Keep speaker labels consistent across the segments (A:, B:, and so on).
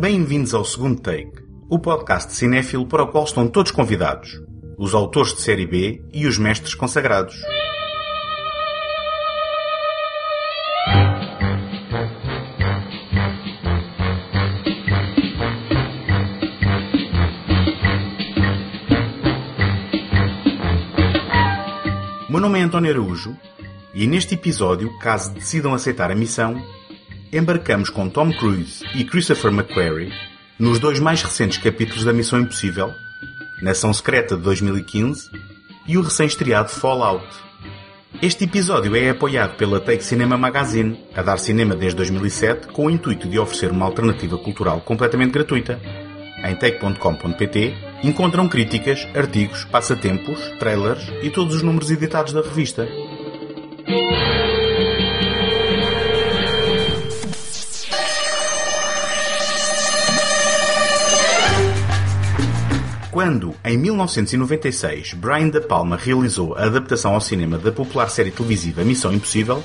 A: Bem-vindos ao segundo take, o podcast cinéfilo para o qual estão todos convidados, os autores de série B e os mestres consagrados. Meu nome é António Araújo e neste episódio, caso decidam aceitar a missão, embarcamos com Tom Cruise e Christopher McQuarrie nos dois mais recentes capítulos da Missão Impossível, Nação Secreta de 2015 e o recém-estreado Fallout. Este episódio é apoiado pela Take Cinema Magazine, a dar cinema desde 2007 com o intuito de oferecer uma alternativa cultural completamente gratuita. Em take.com.pt encontram críticas, artigos, passatempos, trailers e todos os números editados da revista. Quando, em 1996, Brian De Palma realizou a adaptação ao cinema da popular série televisiva Missão Impossível,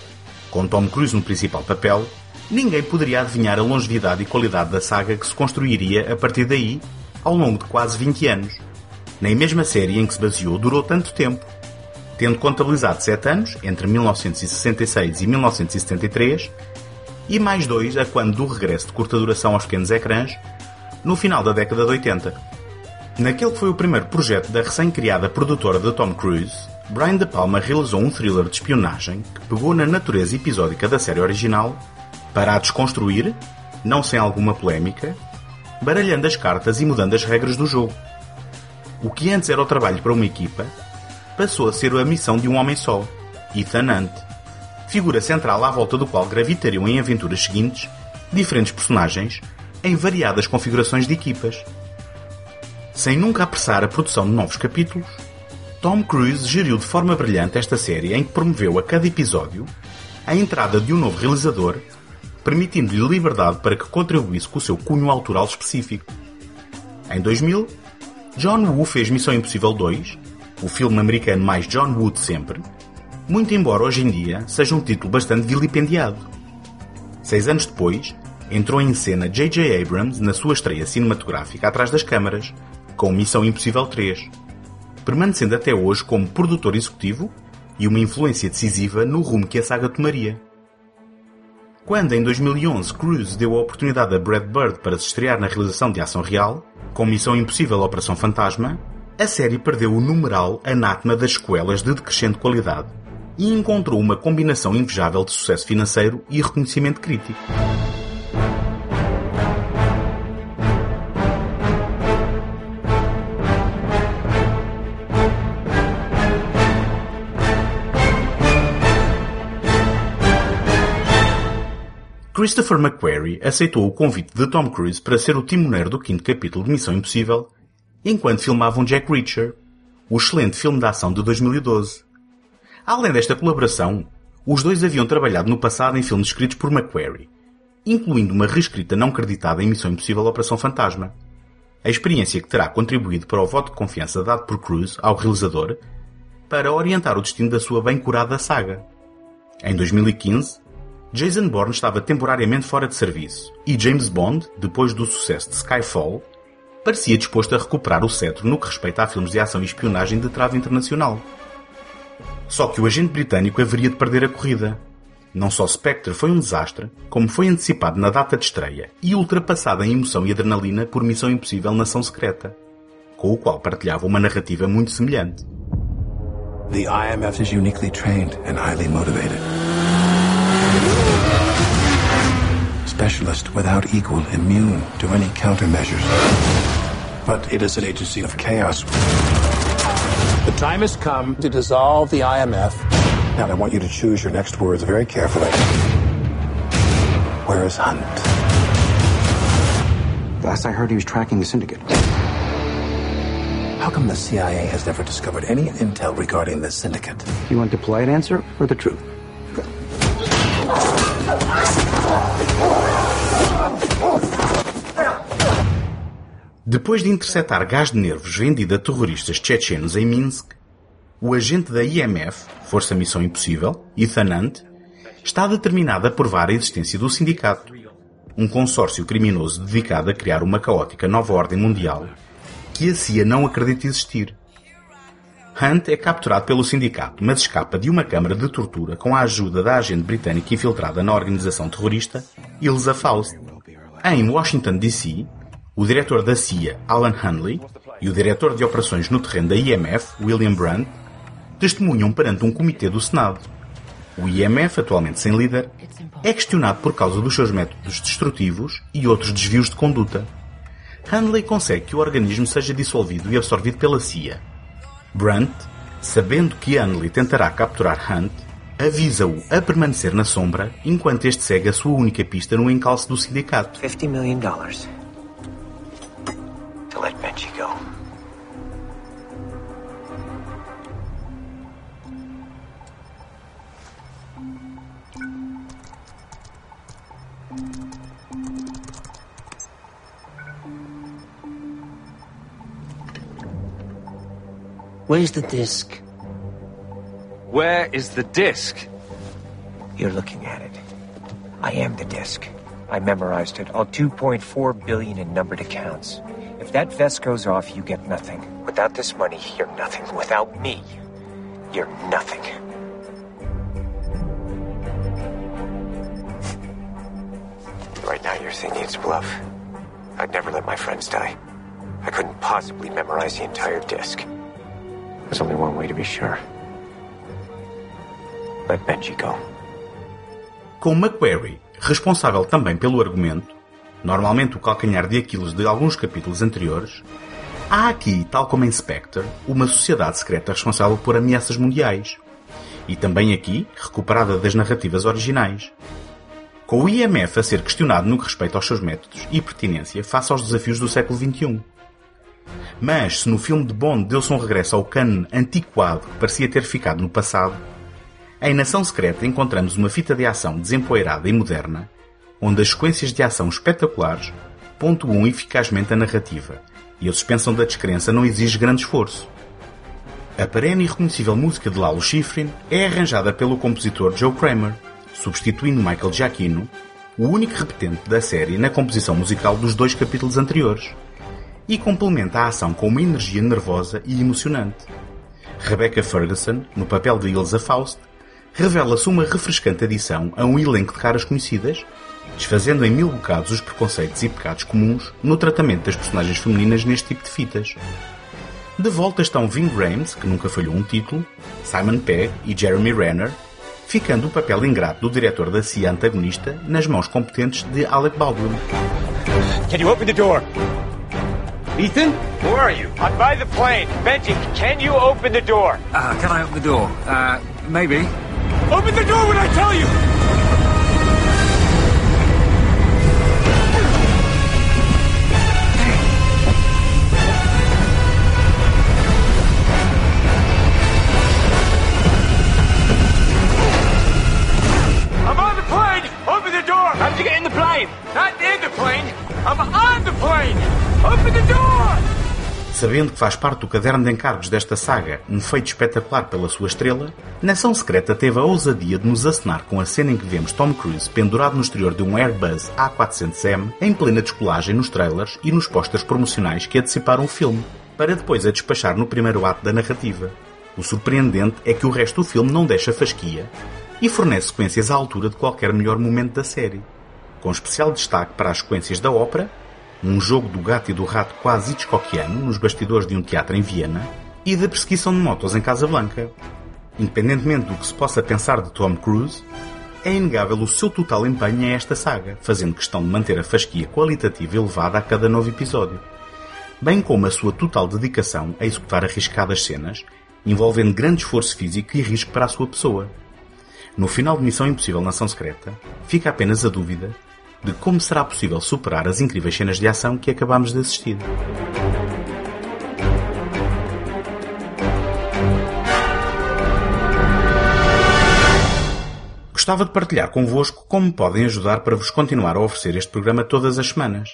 A: com Tom Cruise no principal papel, ninguém poderia adivinhar a longevidade e qualidade da saga que se construiria a partir daí, ao longo de quase 20 anos. Nem mesmo a série em que se baseou durou tanto tempo, tendo contabilizado 7 anos, entre 1966 e 1973, e mais dois a quando do regresso de curta duração aos pequenos ecrãs, no final da década de 80. Naquele que foi o primeiro projeto da recém-criada produtora de Tom Cruise, Brian De Palma realizou um thriller de espionagem que pegou na natureza episódica da série original para a desconstruir, não sem alguma polémica, baralhando as cartas e mudando as regras do jogo. O que antes era o trabalho para uma equipa, passou a ser a missão de um homem só, Ethan Hunt, figura central à volta do qual gravitariam em aventuras seguintes diferentes personagens em variadas configurações de equipas. Sem nunca apressar a produção de novos capítulos, Tom Cruise geriu de forma brilhante esta série em que promoveu a cada episódio a entrada de um novo realizador, permitindo-lhe liberdade para que contribuísse com o seu cunho autoral específico. Em 2000, John Woo fez Missão Impossível 2, o filme americano mais John Woo de sempre, muito embora hoje em dia seja um título bastante vilipendiado. Seis anos depois, entrou em cena J.J. Abrams na sua estreia cinematográfica atrás das câmaras, com Missão Impossível 3, permanecendo até hoje como produtor executivo e uma influência decisiva no rumo que a saga tomaria. Quando, em 2011, Cruise deu a oportunidade a Brad Bird para se estrear na realização de ação real, com Missão Impossível Operação Fantasma, a série perdeu o numeral anátema das sequelas de decrescente qualidade e encontrou uma combinação invejável de sucesso financeiro e reconhecimento crítico. Christopher McQuarrie aceitou o convite de Tom Cruise para ser o timoneiro do quinto capítulo de Missão Impossível, enquanto filmavam Jack Reacher, o excelente filme de ação de 2012. Além desta colaboração, os dois haviam trabalhado no passado em filmes escritos por McQuarrie, incluindo uma reescrita não creditada em Missão Impossível Operação Fantasma. A experiência que terá contribuído para o voto de confiança dado por Cruise ao realizador para orientar o destino da sua bem-curada saga. Em 2015, Jason Bourne estava temporariamente fora de serviço e James Bond, depois do sucesso de Skyfall, parecia disposto a recuperar o cetro no que respeita a filmes de ação e espionagem de trave internacional. Só que o agente britânico haveria de perder a corrida. Não só Spectre foi um desastre, como foi antecipado na data de estreia e ultrapassada em emoção e adrenalina por Missão Impossível Nação Secreta, com o qual partilhava uma narrativa muito semelhante.
B: The IMF is uniquely trained and highly motivated. Specialist without equal, immune to any countermeasures. But it is an agency of chaos. The time has come to dissolve the IMF. Now, I want you to choose your next words very carefully. Where is Hunt?
C: Last I heard, he was tracking the syndicate.
B: How come the CIA has never discovered any intel regarding the syndicate?
C: You want the polite answer or the truth?
A: Depois de interceptar gás de nervos vendido a terroristas chechenos em Minsk, o agente da IMF, Força Missão Impossível, Ethan Hunt, está determinado a provar a existência do sindicato. um consórcio criminoso dedicado a criar uma caótica nova ordem mundial que a CIA não acredita existir. Hunt é capturado pelo sindicato, mas escapa de uma câmara de tortura com a ajuda da agente britânica infiltrada na organização terrorista Ilsa Faust. Em Washington, D.C., o diretor da CIA, Alan Hunley, e o diretor de operações no terreno da IMF, William Brandt, testemunham perante um comitê do Senado. O IMF, atualmente sem líder, é questionado por causa dos seus métodos destrutivos e outros desvios de conduta. Hanley consegue que o organismo seja dissolvido e absorvido pela CIA. Brandt, sabendo que Hanley tentará capturar Hunt, avisa-o a permanecer na sombra enquanto este segue a sua única pista no encalço do sindicato.
D: 50 million dollars to let Benji go. Where's the disc?
E: Where is the disc?
D: You're looking at it. I am the disc. I memorized it. All 2.4 billion in numbered accounts. If that vest goes off, you get nothing. Without this money, you're nothing. Without me, you're nothing. right now, you're thinking it's bluff. I'd never let my friends die. I couldn't possibly memorize the entire disc. There's only one way to be sure. Let Benji go.
A: Com McQuarrie, responsável também pelo argumento, normalmente o calcanhar de Aquiles de alguns capítulos anteriores, há aqui, tal como em Spectre, uma sociedade secreta responsável por ameaças mundiais. E também aqui, recuperada das narrativas originais. Com o IMF a ser questionado no que respeita aos seus métodos e pertinência face aos desafios do século XXI. Mas se no filme de Bond deu-se um regresso ao cano antiquado que parecia ter ficado no passado, em Nação Secreta encontramos uma fita de ação desempoeirada e moderna, onde as sequências de ação espetaculares pontuam eficazmente a narrativa e a suspensão da descrença não exige grande esforço. A perene e reconhecível música de Lalo Schifrin é arranjada pelo compositor Joe Kramer, substituindo Michael Giacchino, o único repetente da série na composição musical dos dois capítulos anteriores, e complementa a ação com uma energia nervosa e emocionante. Rebecca Ferguson, no papel de Ilsa Faust, revela-se uma refrescante adição a um elenco de caras conhecidas, desfazendo em mil bocados os preconceitos e pecados comuns no tratamento das personagens femininas neste tipo de fitas. De volta estão Ving Rhames, que nunca falhou um título, Simon Pegg e Jeremy Renner, ficando o papel ingrato do diretor da CIA antagonista nas mãos competentes de Alec Baldwin.
F: Can you open the door?
E: Ethan? Where are you?
F: I'm by the plane. Benji, can you open the door?
E: Uh, can I open the door? Uh, maybe.
F: Open the door when I tell you!
A: Sabendo que faz parte do caderno de encargos desta saga um feito espetacular pela sua estrela, Nação Secreta teve a ousadia de nos acenar com a cena em que vemos Tom Cruise pendurado no exterior de um Airbus A400M em plena descolagem nos trailers e nos posters promocionais que anteciparam o filme, para depois a despachar no primeiro ato da narrativa. O surpreendente é que o resto do filme não deixa fasquia e fornece sequências à altura de qualquer melhor momento da série, com especial destaque para as sequências da ópera um jogo do gato e do rato quase Hitchcockiano nos bastidores de um teatro em Viena e da perseguição de motos em Casablanca. Independentemente do que se possa pensar de Tom Cruise, é inegável o seu total empenho em esta saga, fazendo questão de manter a fasquia qualitativa elevada a cada novo episódio, bem como a sua total dedicação a executar arriscadas cenas, envolvendo grande esforço físico e risco para a sua pessoa. No final de Missão Impossível Nação Secreta, fica apenas a dúvida de como será possível superar as incríveis cenas de ação que acabamos de assistir. Gostava de partilhar convosco como podem ajudar para vos continuar a oferecer este programa todas as semanas.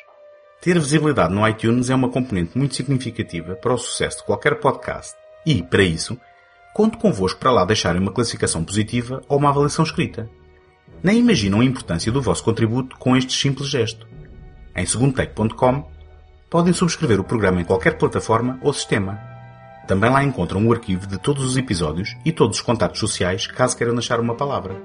A: Ter visibilidade no iTunes é uma componente muito significativa para o sucesso de qualquer podcast e, para isso, conto convosco para lá deixarem uma classificação positiva ou uma avaliação escrita. Nem imaginam a importância do vosso contributo com este simples gesto. Em segundotake.com podem subscrever o programa em qualquer plataforma ou sistema. Também lá encontram o arquivo de todos os episódios e todos os contatos sociais caso queiram deixar uma palavra.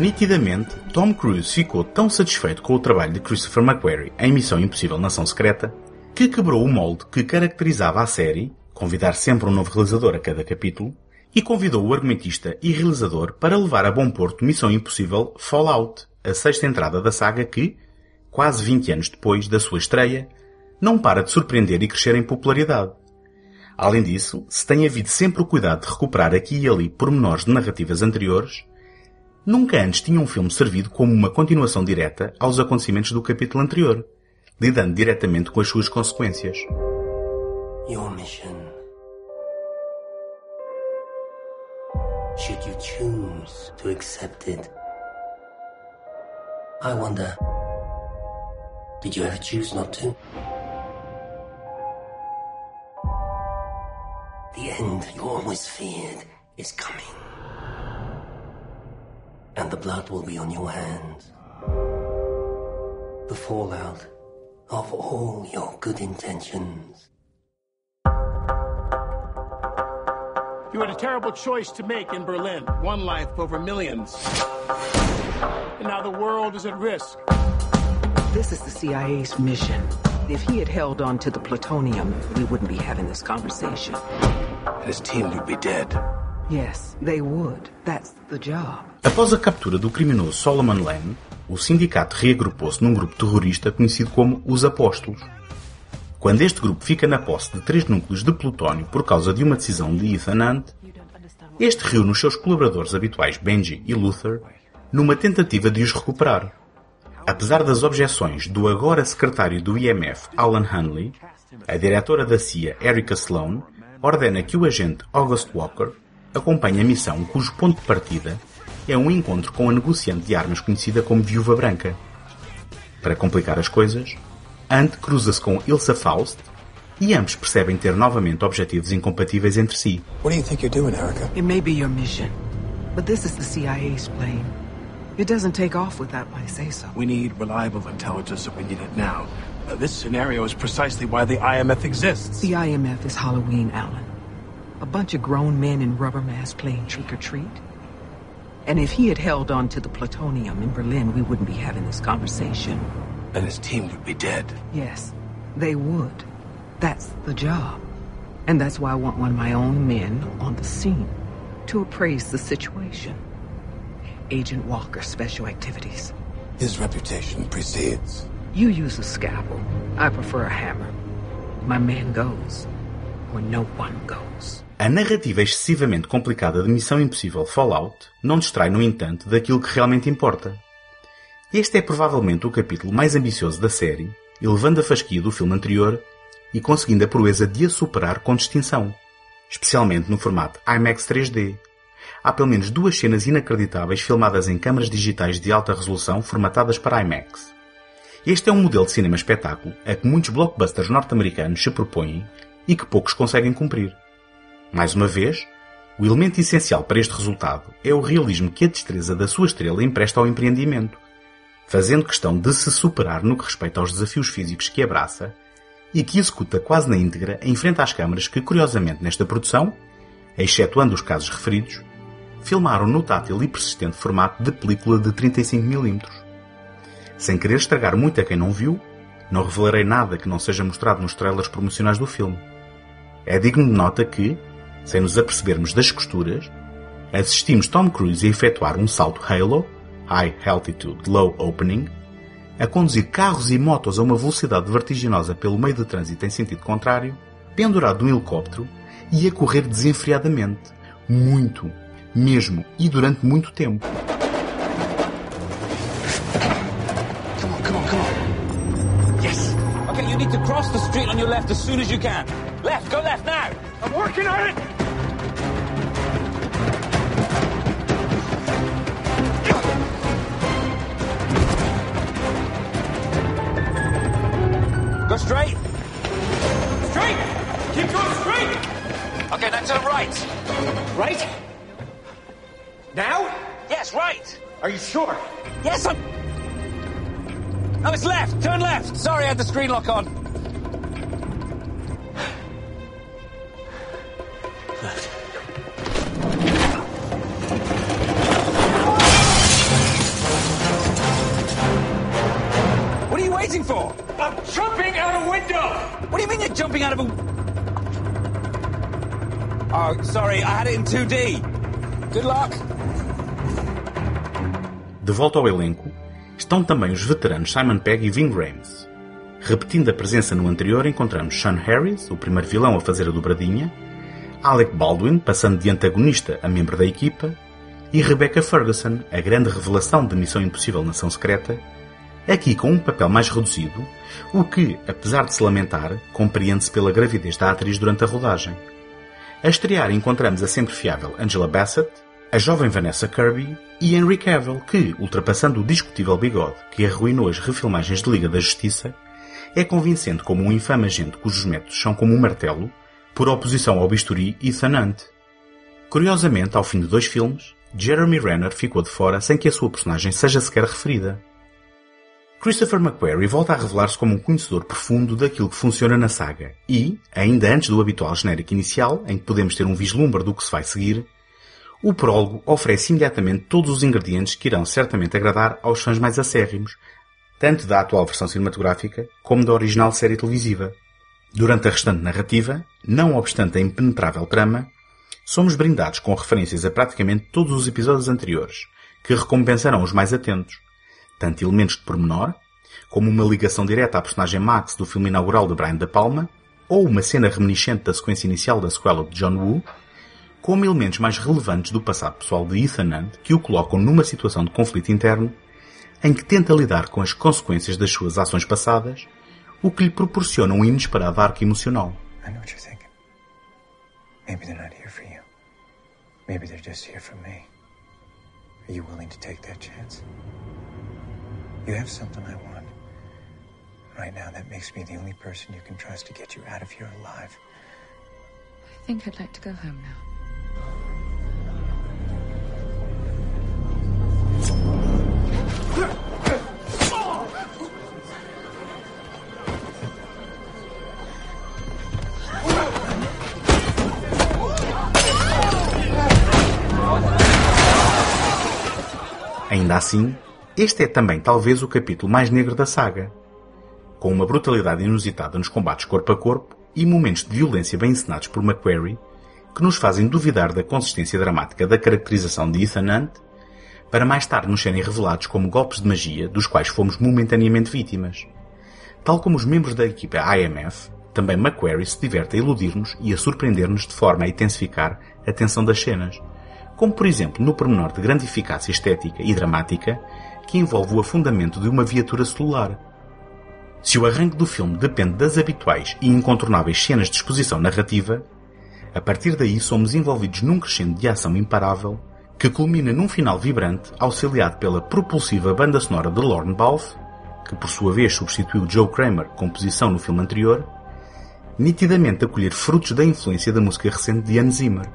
A: Nitidamente, Tom Cruise ficou tão satisfeito com o trabalho de Christopher McQuarrie em Missão Impossível Nação Secreta que quebrou o molde que caracterizava a série, convidar sempre um novo realizador a cada capítulo, e convidou o argumentista e realizador para levar a bom porto Missão Impossível Fallout, a sexta entrada da saga que, quase 20 anos depois da sua estreia, não para de surpreender e crescer em popularidade. Além disso, se tem havido sempre o cuidado de recuperar aqui e ali pormenores de narrativas anteriores, nunca antes tinha um filme servido como uma continuação direta aos acontecimentos do capítulo anterior, lidando diretamente com as suas consequências.
G: Your mission. Should you choose to accept it? I wonder, did you ever choose not to? The end you always feared is coming. And the blood will be on your hands. The fallout of all your good intentions.
B: You had a terrible choice to make in Berlin one life over millions. And now the world is at risk.
H: This is the CIA's mission. If he had held on to the plutonium, we wouldn't be having this conversation.
B: His team would be dead.
H: Yes, they would. That's the job.
A: Após a captura do criminoso Solomon Lane, o sindicato reagrupou-se num grupo terrorista conhecido como os Apóstolos. Quando este grupo fica na posse de três núcleos de plutónio por causa de uma decisão de Ethan Hunt, este reúne os seus colaboradores habituais Benji e Luther numa tentativa de os recuperar. Apesar das objeções do agora secretário do IMF Alan Hunley, a diretora da CIA Erica Sloan ordena que o agente August Walker acompanhe a missão cujo ponto de partida é um encontro com a negociante de armas conhecida como Viúva Branca. Para complicar as coisas, Ant cruza-se com Ilsa Faust e ambos percebem ter novamente objetivos incompatíveis entre si.
B: What do you think you're doing, Erica?
H: It may be your mission, but this is the CIA's plane. It doesn't take off without my say-so.
B: We need reliable intelligence and we need it now. Uh, this scenario is precisely why the IMF exists.
H: The IMF is Halloween, Alan. A bunch of grown men in rubber masks playing trick-or-treat. And if he had held on to the plutonium in Berlin, we wouldn't be having this conversation.
B: And his team would be dead.
H: Yes, they would. That's the job. And that's why I want one of my own men on the scene to appraise the situation. Agent Walker, Special Activities.
B: His reputation precedes.
H: You use a scalpel. I prefer a hammer. My man goes where no one goes.
A: A narrativa excessivamente complicada de Missão Impossível Fallout não distrai, no entanto, daquilo que realmente importa. Este é provavelmente o capítulo mais ambicioso da série, elevando a fasquia do filme anterior e conseguindo a proeza de a superar com distinção, especialmente no formato IMAX 3D. Há pelo menos duas cenas inacreditáveis filmadas em câmaras digitais de alta resolução formatadas para IMAX. Este é um modelo de cinema espetáculo a que muitos blockbusters norte-americanos se propõem e que poucos conseguem cumprir. Mais uma vez, o elemento essencial para este resultado é o realismo que a destreza da sua estrela empresta ao empreendimento, fazendo questão de se superar no que respeita aos desafios físicos que abraça e que executa quase na íntegra em frente às câmaras que, curiosamente, nesta produção, excetuando os casos referidos, filmaram no tátil e persistente formato de película de 35mm. Sem querer estragar muito a quem não viu, não revelarei nada que não seja mostrado nos trailers promocionais do filme. É digno de nota que, sem nos apercebermos das costuras, assistimos Tom Cruise a efetuar um salto Halo, High Altitude Low Opening, a conduzir carros e motos a uma velocidade vertiginosa pelo meio do trânsito em sentido contrário, pendurado de um helicóptero e a correr desenfreadamente, muito, mesmo e durante muito tempo.
E: Come on, come on, come on. Yes. Okay, you need to cross the street on your left as soon as you can. Left, go left now.
F: I'm working on it!
E: Go straight.
F: Straight! Keep going straight!
E: Okay, now turn right.
F: Right? Now?
E: Yes, right.
F: Are you sure?
E: Yes, I'm... No, it's left. Turn left. Sorry, I had the screen lock on. Oh, sorry, I had it in 2D. Good luck.
A: De volta ao elenco, estão também os veteranos Simon Pegg e Ving Rhames. Repetindo a presença no anterior, encontramos Sean Harris, o primeiro vilão a fazer a dobradinha, Alec Baldwin, passando de antagonista a membro da equipa, e Rebecca Ferguson, a grande revelação de Missão Impossível Nação Secreta, aqui com um papel mais reduzido, o que, apesar de se lamentar, compreende-se pela gravidez da atriz durante a rodagem. A estrear encontramos a sempre fiável Angela Bassett, a jovem Vanessa Kirby e Henry Cavill, que, ultrapassando o discutível bigode que arruinou as refilmagens de Liga da Justiça, é convincente como um infame agente cujos métodos são como um martelo, por oposição ao bisturi Ethan Hunt. Curiosamente, ao fim de dois filmes, Jeremy Renner ficou de fora sem que a sua personagem seja sequer referida. Christopher McQuarrie volta a revelar-se como um conhecedor profundo daquilo que funciona na saga e, ainda antes do habitual genérico inicial, em que podemos ter um vislumbre do que se vai seguir, o prólogo oferece imediatamente todos os ingredientes que irão certamente agradar aos fãs mais acérrimos, tanto da atual versão cinematográfica como da original série televisiva. Durante a restante narrativa, não obstante a impenetrável trama, somos brindados com referências a praticamente todos os episódios anteriores, que recompensarão os mais atentos, tanto elementos de pormenor, como uma ligação direta à personagem Max do filme inaugural de Brian De Palma, ou uma cena reminiscente da sequência inicial da sequela de John Woo, como elementos mais relevantes do passado pessoal de Ethan Hunt que o colocam numa situação de conflito interno em que tenta lidar com as consequências das suas ações passadas, o que lhe proporciona um inesperado arco emocional.
D: I know. Are you willing to take that chance? You have something I want. Right now, that makes me the only person you can trust to get you out of here alive.
I: I think I'd like to go home now.
A: Ainda assim, este é também talvez o capítulo mais negro da saga. Com uma brutalidade inusitada nos combates corpo a corpo e momentos de violência bem encenados por McQuarrie, que nos fazem duvidar da consistência dramática da caracterização de Ethan Hunt, para mais tarde nos serem revelados como golpes de magia dos quais fomos momentaneamente vítimas. Tal como os membros da equipa IMF, também McQuarrie se diverte a iludir-nos e a surpreender-nos de forma a intensificar a tensão das cenas, como por exemplo no pormenor de grande eficácia estética e dramática que envolve o afundamento de uma viatura celular. Se o arranque do filme depende das habituais e incontornáveis cenas de exposição narrativa, a partir daí somos envolvidos num crescendo de ação imparável que culmina num final vibrante auxiliado pela propulsiva banda sonora de Lorne Balfe, que por sua vez substituiu Joe Kramer, composição no filme anterior, nitidamente a colher frutos da influência da música recente de Hans Zimmer.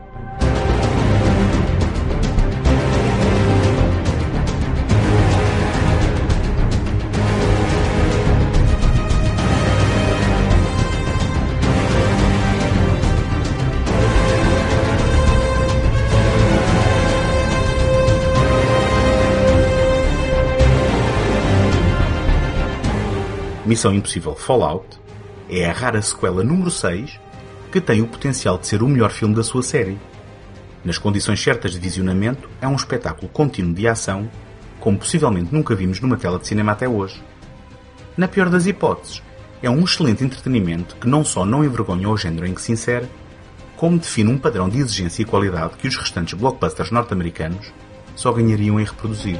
A: Missão Impossível Fallout é a rara sequela número 6 que tem o potencial de ser o melhor filme da sua série. Nas condições certas de visionamento, é um espetáculo contínuo de ação, como possivelmente nunca vimos numa tela de cinema até hoje. Na pior das hipóteses, é um excelente entretenimento que não só não envergonha o género em que se insere, como define um padrão de exigência e qualidade que os restantes blockbusters norte-americanos só ganhariam em reproduzir.